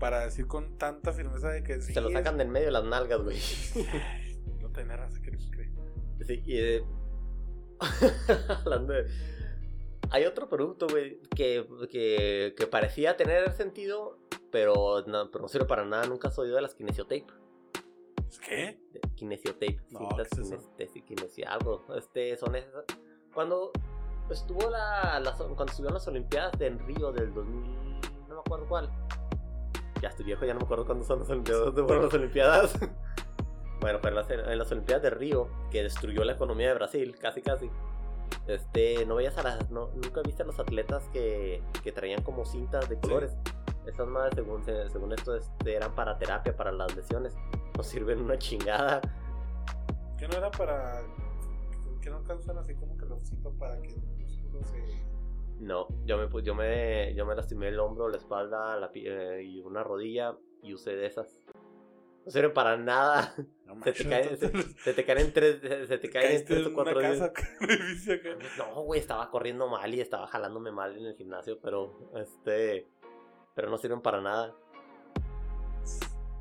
para decir con tanta firmeza de que sí? Se lo sacan del medio de las nalgas, güey. no tiene raza que no cree. Sí, y de... Hablando de... Hay otro producto, güey, que, que, que, parecía tener sentido, pero no, pero no sirve para nada. Nunca has oído de las kinesiotape. ¿Qué? Kinesiotape. No, cintas ¿qué es eso? algo. Este, son esas. Cuando estuvo la, cuando estuvieron las Olimpiadas de Río del 2000, no me acuerdo cuál. Ya estoy viejo, ya no me acuerdo cuándo son las Olimpiadas. ¿Dónde fueron las Olimpiadas? bueno, pero en las, en las Olimpiadas de Río, que destruyó la economía de Brasil, casi casi. Este, no veías a las, no, nunca viste a los atletas que, que traían como cintas de colores. Esas madres, según, se- según esto, este, eran para terapia, para las lesiones. No sirven una chingada. ¿Qué no era para. que no causan así como calorcito para que el músculo se. No, yo me, yo me, yo me lastimé el hombro, la espalda la, eh, y una rodilla y usé de esas. No sirven para nada. No Se te caen, se, te caen en tres, se te caen en tres o cuatro días. No, güey, estaba corriendo mal y estaba jalándome mal en el gimnasio, pero este, pero no sirven para nada.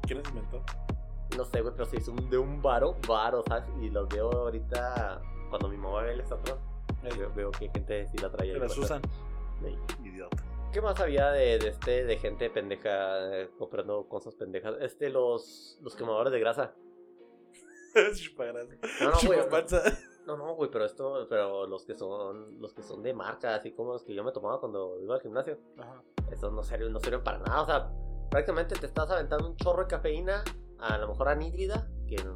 ¿Quién los inventó? No sé, güey, pero se hizo un- de un varo, varo, ¿sabes? Y los veo ahorita cuando mi mamá ve el atrás. Veo, veo que gente sí la trae. Las puesta. usan. Sí. Idiota. ¿Qué más había de, de este de gente pendeja eh, comprando cosas pendejas? Este, los, los quemadores de grasa. No, no, güey. No, no, güey, pero esto, pero los que son, los que son de marca, así como los que yo me tomaba cuando iba al gimnasio, Ajá. estos no sirven, no sirven para nada. O sea, prácticamente te estás aventando un chorro de cafeína, a lo mejor anhídrida, que no,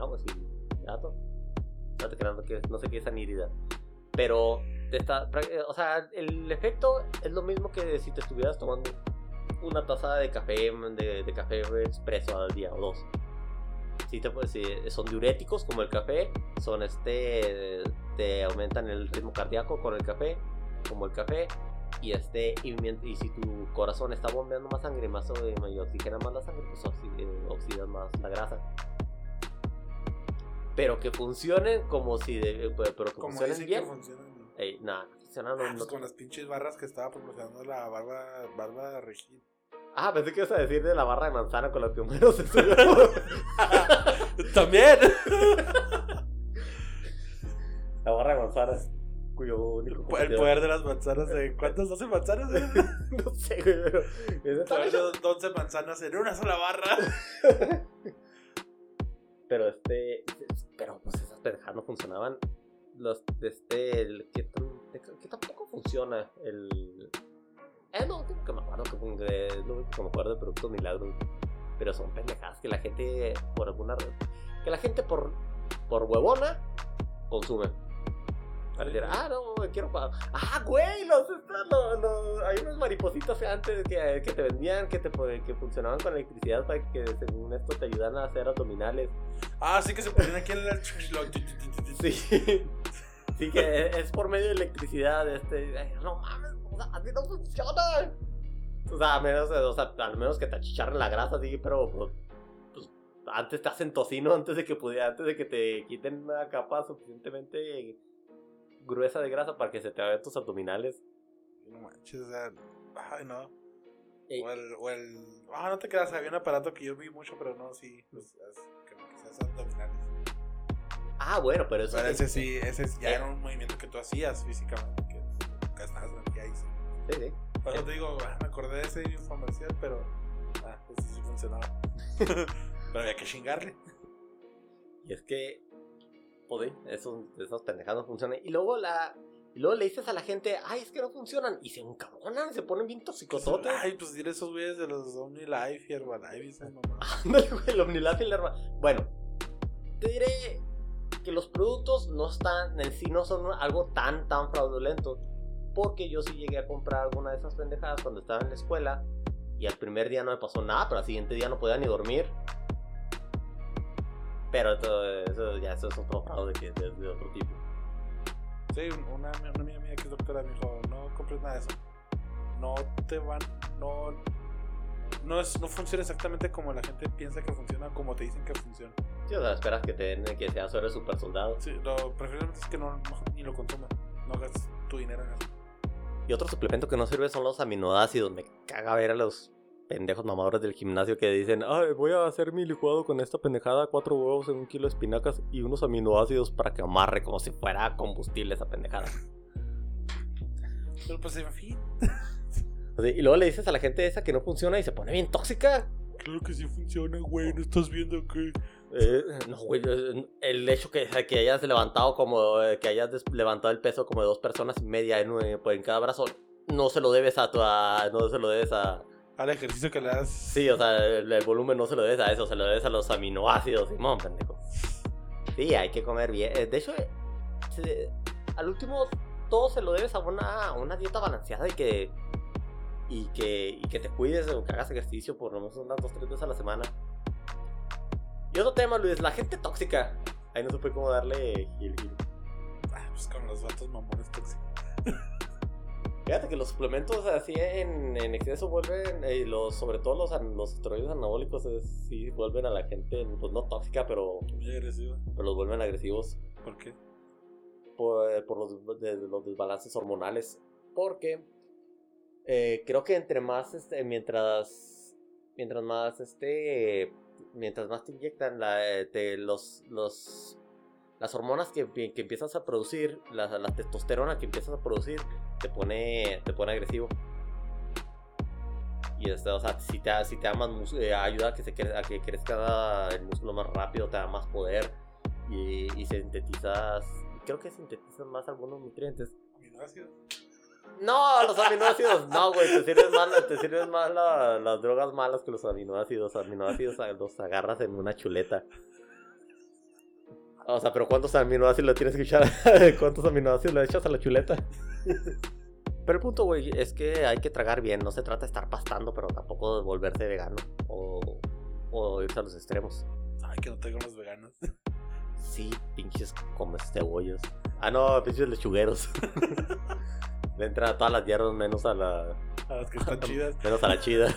agua, gato. No te que- no sé qué es anhídrida. Pero te está, eh, o sea, el efecto es lo mismo que si te estuvieras tomando una taza de café, de, de café expreso al día o dos. Sí, te, puedes- sí, son diuréticos como el café, son este, te aumentan el ritmo cardíaco con el café, como el café, y este, y, si tu corazón está bombeando más sangre, más o- y oxigena más la sangre, pues oxi- eh, oxidas más la grasa. Pero que funcionen como si, de- pero pero que Como funcionen dicen bien. que funcionan. Ey, nada, no funcionan, no- Ah, pues no- con las pinches barras que estaba promocionando la barba, barba Regil. Ah, pensé que ibas a decir de la barra de manzana con la que Homero se subió. También. La barra de manzana, cuyo único El poder de las manzanas. De, ¿Cuántas? ¿12 manzanas? No sé, güey, pero. es de- Poder de 12 manzanas en una sola barra. Pero este. Pero pues esas pendejadas no funcionaban. Los de este. El, que, tam- que tampoco funciona. El. Eh, no, que me acuerdo que es lo único que me acuerdo de Producto Milagro. Pero son pendejadas que la gente, por alguna. Que la gente por, por huevona consume. Para decir, ah, no, quiero pa- Ah, güey, los, los, los- hay unos maripositas que antes que, que te vendían que, te, que funcionaban con electricidad para que según esto te ayudan a hacer abdominales. Ah, sí que se ponían aquí en el. Sí. Sí, que es por medio de electricidad. Este, ay, no mames, o sea, así no funciona. O sea, a menos, o sea, al menos que te achicharren la grasa, sí, pero pues, pues, antes te hacen tocino antes de que pudiera, antes de que te quiten una capa suficientemente gruesa de grasa para que se te hagan tus abdominales. No manches, o sea. Ay, no. Ey. O el, o el. Ah, no te creas, había un aparato que yo vi mucho, pero no, sí. Pues, es, que, que abdominales. Ah, bueno, pero eso Pero es- ese sí, ese ya Eh. era un movimiento que tú hacías físicamente. Que nunca ahí. Sí. Sí, sí. Por eso te digo, ah, me acordé de ese comercial, pero. Ah, pues sí funcionaba. pero había que chingarle. Y es que, esos, esos pendejados no funcionan. Y luego la. Y luego le dices a la gente, ay, es que no funcionan. Y se encabronan, se ponen bien toxicosotes. Ay, pues dile esos güeyes de los OmniLife y Herbalife esas. Ándale, güey, el Omnilab y la herma- Bueno, te diré que los productos no están, en sí no son algo tan, tan fraudulento. Porque yo sí llegué a comprar alguna de esas pendejadas cuando estaba en la escuela. Y al primer día no me pasó nada, pero al siguiente día no podía ni dormir. Pero todo eso, ya eso es otro fraude que de, de otro tipo. Sí, una, una amiga mía que es doctora me dijo, no compres nada de eso. No te van, no, no, es, no funciona exactamente como la gente piensa que funciona, como te dicen que funciona. Sí, o sea, esperas que, te den, que seas héroe super soldado. Sí, lo preferiblemente es que no, no- ni lo consumas. No gastes tu dinero en eso. Y otro suplemento que no sirve son los aminoácidos. Me caga ver a los pendejos mamadores del gimnasio que dicen, ay, voy a hacer mi licuado con esta pendejada, cuatro huevos en un kilo de espinacas y unos aminoácidos para que amarre como si fuera combustible esa pendejada. Pero pues en fin. Así, y luego le dices a la gente esa que no funciona y se pone bien tóxica. Claro que sí funciona, güey. No estás viendo que. Eh, no, güey, el hecho que, que hayas levantado como, eh, que hayas levantado el peso como de dos personas y media en, en cada brazo, no se lo debes a tu, a- no se lo debes a, Al ejercicio que le das. sí, o sea, el, el volumen no se lo debes a eso, se lo debes a los aminoácidos, Simón, pendejo. Sí, hay que comer bien, Eh, de hecho, eh, se- al último, todo se lo debes a una, a una dieta balanceada y que, y que, y que te cuides o que hagas ejercicio por lo menos unas dos, tres veces a la semana. Y otro tema, Luis, la gente tóxica. Ahí no supe cómo darle gil, gil. Ah, pues con los vatos mamones tóxicos. Fíjate que los suplementos así en, en exceso vuelven, eh, los, sobre todo los, los esteroides anabólicos, eh, sí vuelven a la gente, pues no tóxica, pero, Muy agresivo. pero los vuelven agresivos ¿Por qué? por, eh, por los, de- de los desbalances hormonales. Porque eh, creo que entre más, este, mientras, mientras más, este, mientras más te inyectan la, te- los, los, las hormonas que, que empiezas a producir, la, la testosterona que empiezas a producir, te pone, te pone agresivo. Y este, o sea, si te, si te da más mus- eh, ayuda a que, se cre- a que crezca el músculo más rápido, te da más poder y, y sintetizas, creo que sintetizas más algunos nutrientes. Aminoácidos. No, los aminoácidos, no, güey, te sirven más, te sirven más la- las drogas malas que los aminoácidos. Aminoácidos ah, los agarras en una chuleta. O sea, pero ¿cuántos aminoácidos le tienes que echar? ¿Cuántos aminoácidos le echas a la chuleta? Pero el punto, güey, es que hay que tragar bien. No se trata de estar pastando, pero tampoco de volverse vegano. O, o irse a los extremos. Ay, que no tengo los veganos. Sí, pinches comes cebollos. Ah, no, pinches lechugueros. Le entran a todas las hierbas menos a la. A las que están chidas. Menos a la chida.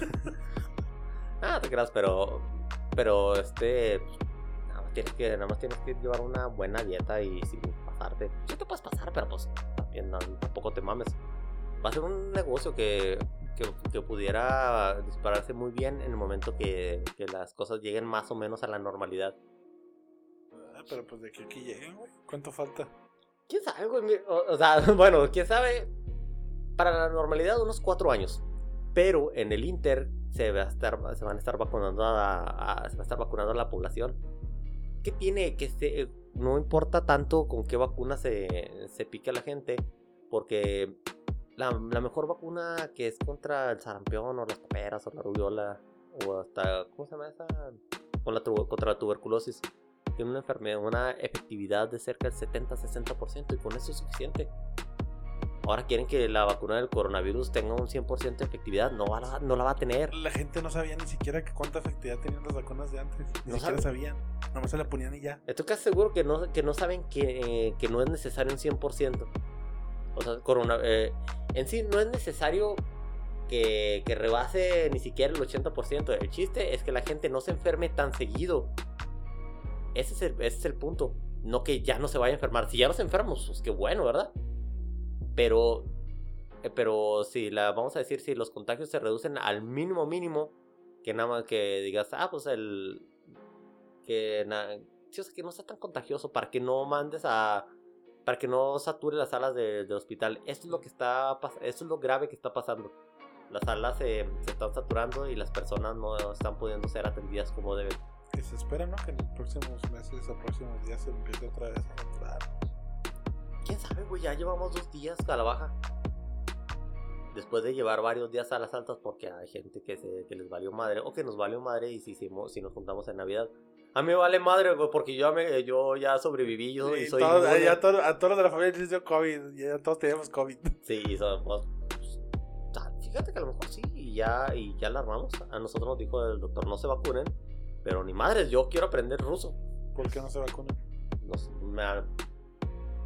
ah, te creas, pero. Pero este. Tienes que, nada más tienes que llevar una buena dieta y sin pasarte. Sí te puedes pasar, pero pues también no, tampoco te mames. Va a ser un negocio que, que, que pudiera dispararse muy bien en el momento que, que las cosas lleguen más o menos a la normalidad. Ah, pero pues de que aquí lleguen, güey. ¿Cuánto falta? ¿Quién sabe, güey? O, o sea, bueno, quién sabe. Para la normalidad, unos cuatro años. Pero en el Inter se, va a estar, se van a estar vacunando a, a- se va a estar vacunando a la población. ¿Qué tiene que se, no importa tanto con qué vacuna se, se pique la gente? Porque la, la mejor vacuna que es contra el sarampión o las paperas o la rubiola o hasta, ¿cómo se llama esa? Con la contra la tuberculosis tiene una enfermedad, una efectividad de cerca del 70-60% y con eso es suficiente. Ahora quieren que la vacuna del coronavirus tenga un 100% de efectividad, no, va a- no la va a tener. La gente no sabía ni siquiera que cuánta efectividad tenían las vacunas de antes. Ni No siquiera sabían. Nomás se la ponían y ya. Estoy casi seguro que no, que no saben que, que no es necesario un 100%. O sea, corona, eh, en sí no es necesario que, que rebase ni siquiera el 80%. El chiste es que la gente no se enferme tan seguido. Ese es el, ese es el punto. No que ya no se vaya a enfermar. Si ya nos enfermos, pues qué bueno, ¿verdad? Pero, eh, pero si la, vamos a decir, si los contagios se reducen al mínimo mínimo, que nada más que digas, ah, pues el, que, na- que no sea tan contagioso, para que no mandes a, para que no sature las salas de, de hospital. Esto es lo que está, esto es lo grave que está pasando. Las salas se, se están saturando y las personas no están pudiendo ser atendidas como deben. Se espera, ¿no? Que en los próximos meses o próximos días se empiece otra vez a saturar. ¿Quién sabe, güey? Ya llevamos dos días a la baja. Después de llevar varios días a las altas porque hay gente que, se, que les valió madre o que nos valió madre y si, hicimos- si nos juntamos en Navidad. A mí me vale madre, güey, porque yo, me- yo ya sobreviví yo y Sí, soy todos- inmune. ya a, todos, a todos de la familia les dio COVID. Ya todos teníamos COVID. Sí, y somos- pues, ah, fíjate que a lo mejor sí, y ya, y ya la armamos. A nosotros nos dijo el doctor, no se vacunen, pero ni madres, yo quiero aprender ruso. ¿Por qué no se vacunan? No sé, me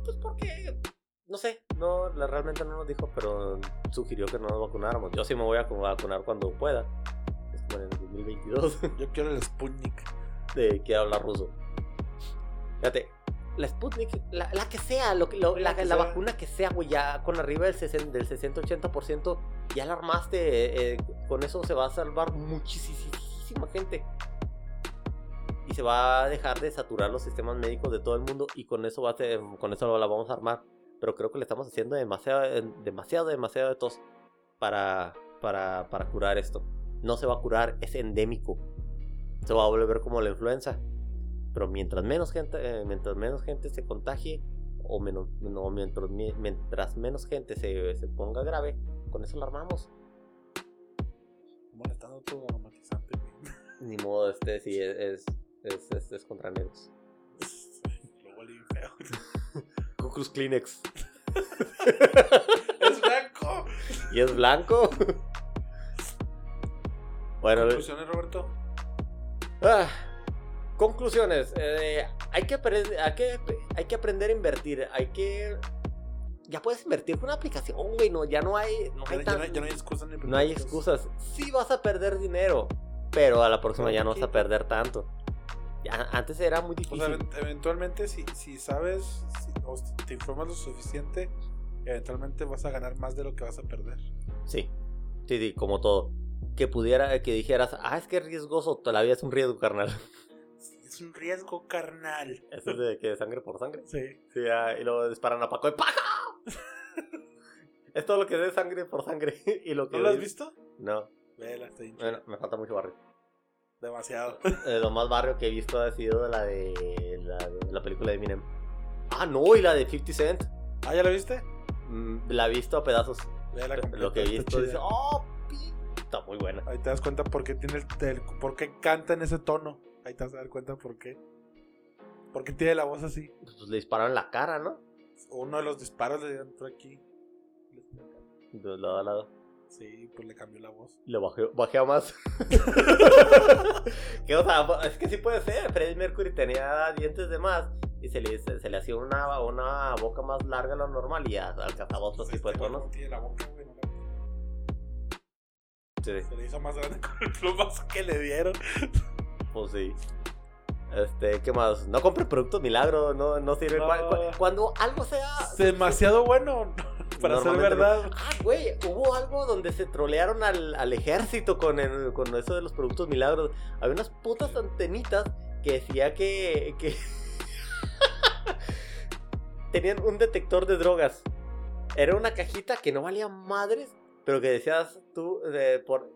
pues porque, no sé, no, la- realmente no nos dijo, pero sugirió que no nos vacunáramos. Yo sí me voy a vacunar cuando pueda. Es como en el 2022, Yo quiero el Sputnik. de quiero hablar ruso. Fíjate, la Sputnik, la, la que sea, lo, que- lo- la, La que la sea. vacuna que sea, güey, ya con arriba del 60, del 60-80%, ya la armaste. eh, con eso se va a salvar muchísima gente. Y se va a dejar de saturar los sistemas médicos de todo el mundo. Y con eso, va a ser- con eso la vamos a armar. Pero creo que le estamos haciendo demasiado, demasiado, demasiado de tos para, para, para curar esto. No se va a curar, es endémico. Se va a volver como la influenza. Pero mientras menos gente, eh, mientras menos gente se contagie, o menos, no, mientras, mi- mientras menos gente se, se ponga grave, con eso la armamos. Molestando todo aromatizante, güey. Ni modo, este sí es, es, es, es- es contra negros. Lo huele bien feo. Cucus Kleenex. ¡Es blanco! ¿Y es blanco? bueno, ¿Conclusiones, Roberto? ah, conclusiones. eh, hay, que aprender, hay, que, hay que aprender a invertir. Hay que. Ya puedes invertir con una aplicación, güey. No, ya no hay. No hay, ya tan- no, hay- ya no hay excusas ni no hay excusas. Sí vas a perder dinero. Pero a la próxima ya no vas a perder tanto. Antes era muy O difícil. sea, event- eventualmente, si, si sabes si- o si te informas lo suficiente, eventualmente vas a ganar más de lo que vas a perder. Sí, sí, sí, como todo. Que pudiera, que dijeras, ah, es que es riesgoso, la vida es un riesgo, carnal. Es un riesgo carnal. Eso es de que sangre por sangre. Sí. Sí, ah, y luego disparan a Paco de paja. es todo lo que es de sangre por sangre. y lo que ¿No lo has vi- visto? No, Vela, bueno, me falta mucho barrio. Demasiado. Eh, lo más barrio que he visto ha sido la de la, de la película de Eminem. Ah, no, y la de 50 Cent. ¿Ah, ya lo viste? Mm, la he visto a pedazos. Lo que he visto dice, oh, pi-". está muy buena. Ahí te das cuenta por qué tiene el, el- por qué canta en ese tono. Ahí te vas a dar cuenta por qué. Por qué tiene la voz así. Pues le dispararon la cara, ¿no? Uno de los disparos le entró aquí. De lado a lado. Sí, pues le cambió la voz. Le bajé, bajé a más. que, o sea, es que sí puede ser. Freddie Mercury tenía dientes de más y se le, se, se le hacía una, una boca más larga de lo normal y alcanzaba otro tipo de Este tonos. Sí, Se le hizo más grande con el plumazo que le dieron. pues sí. Este, ¿qué más? No compre productos milagro, no, no sirve. No. Cu- cu- Cuando algo sea. Demasiado bueno para ser no. verdad. Ah, güey, hubo algo donde se trolearon al, al ejército con, el- con eso de los productos milagros. Había unas putas antenitas que decía que, que tenían un detector de drogas. Era una cajita que no valía madres, pero que decías tú, de, por...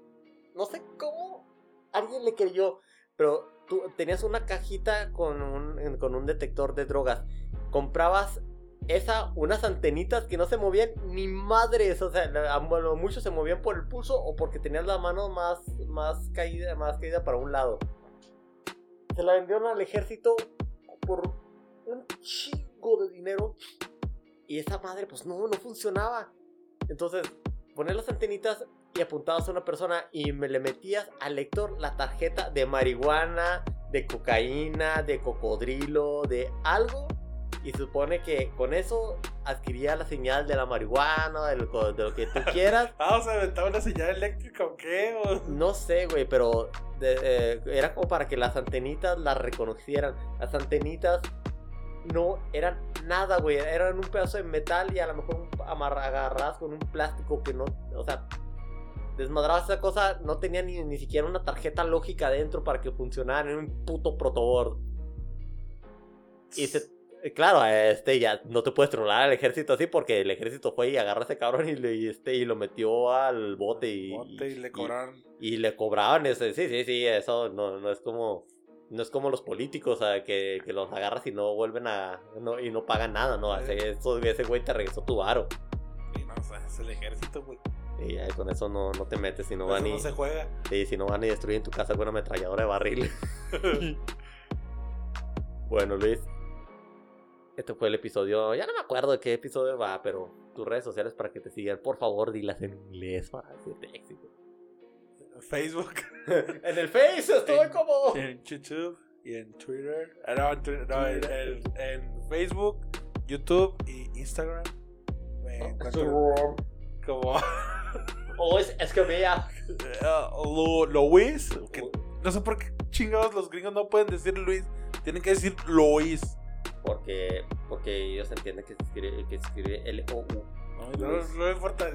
No sé cómo alguien le creyó, pero tú tenías una cajita con un, con un detector de drogas. Comprabas esa, unas antenitas que no se movían ni madres, o sea, a lo mucho se movían por el pulso o porque tenías la mano más, más caída, más caída para un lado. Se la vendieron al ejército por un chingo de dinero y esa madre pues no, no funcionaba. Entonces, poner las antenitas y apuntabas a una persona y me le metías al lector la tarjeta de marihuana, de cocaína, de cocodrilo, de algo y supone que con eso adquiría la señal de la marihuana, de lo, de lo que tú quieras. Ah, o sea, aventaba una señal eléctrica o qué. O- No sé, güey, pero de- eh, era como para que las antenitas las reconocieran. Las antenitas no eran nada, güey. Eran un pedazo de metal y a lo mejor un- amarra- agarradas con un plástico que no, o sea, desmadrabas esa cosa, no tenía ni, ni siquiera una tarjeta lógica dentro para que funcionara en un puto protoboard. Y se, claro, este ya no te puedes tronar al ejército así porque el ejército fue y agarra a ese cabrón y, le, y este, y lo metió al bote y, Bote y le cobraron. y le cobraban ese, sí, sí, sí, eso no, no es como no es como los políticos sea, que, que los agarras y no vuelven a no, y no pagan nada, no, Sí. eso- ese güey te regresó tu varo Sí, no, o sea, es el ejército, güey. y ya con eso no, no te metes si no van y no se juega. sí, si no van y destruyen tu casa con una ametralladora de barril bueno Luis este fue el episodio ya no me acuerdo de qué episodio va pero tus redes sociales para que te sigan por favor dilas en inglés para hacerte éxito Facebook, en el Face estoy En- como en YouTube y en Twitter. Ah, no, en, Twitter- no, en, Facebook, YouTube y Instagram. Me encuentro como Oh, es, es que vea. Lu- Luis. que no sé por qué chingados los gringos no pueden decir Luis. Tienen que decir Luis. Porque, porque ellos entienden que se escribe, que se escribe L-O-U. No, no, no importa.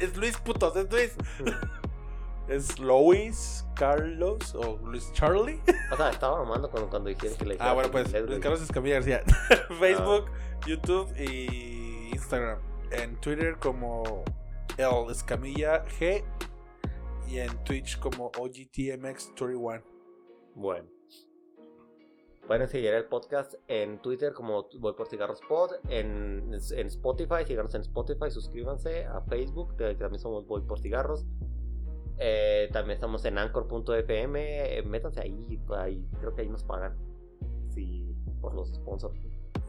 Es Luis putos, es Luis. ¿Es Luis Carlos o Luis Charlie? O sea, estaba mamando cuando, cuando dijeron que le Ah, bueno, pues Luis. Carlos Escamilla García. Facebook, YouTube y Instagram. En Twitter como El Escamilla G. Y en Twitch como OGTMX21. Bueno. Pueden seguir el podcast en Twitter como Voy por Cigarros Pod, en, en Spotify, síganos en Spotify, suscríbanse a Facebook, que también somos Voy por Cigarros. Eh, también estamos en Anchor.fm, eh, métanse ahí, ahí, creo que ahí nos pagan. Sí, por los sponsors.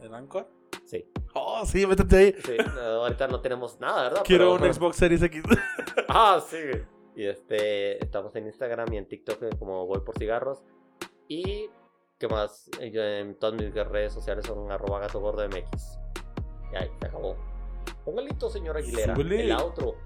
¿En Anchor? Sí. Oh, sí, métete ahí. Sí, no, ahorita no tenemos nada, ¿verdad? Quiero Pero- un Xbox Series X. Ah, sí. Y este, estamos en Instagram y en TikTok como Voy por Cigarros. Y, ¿qué más? Eh, Yo en todas mis redes sociales son arroba gato gordo MX. Y ahí, se acabó. Póngalito, señor Aguilera. Súbele. El outro.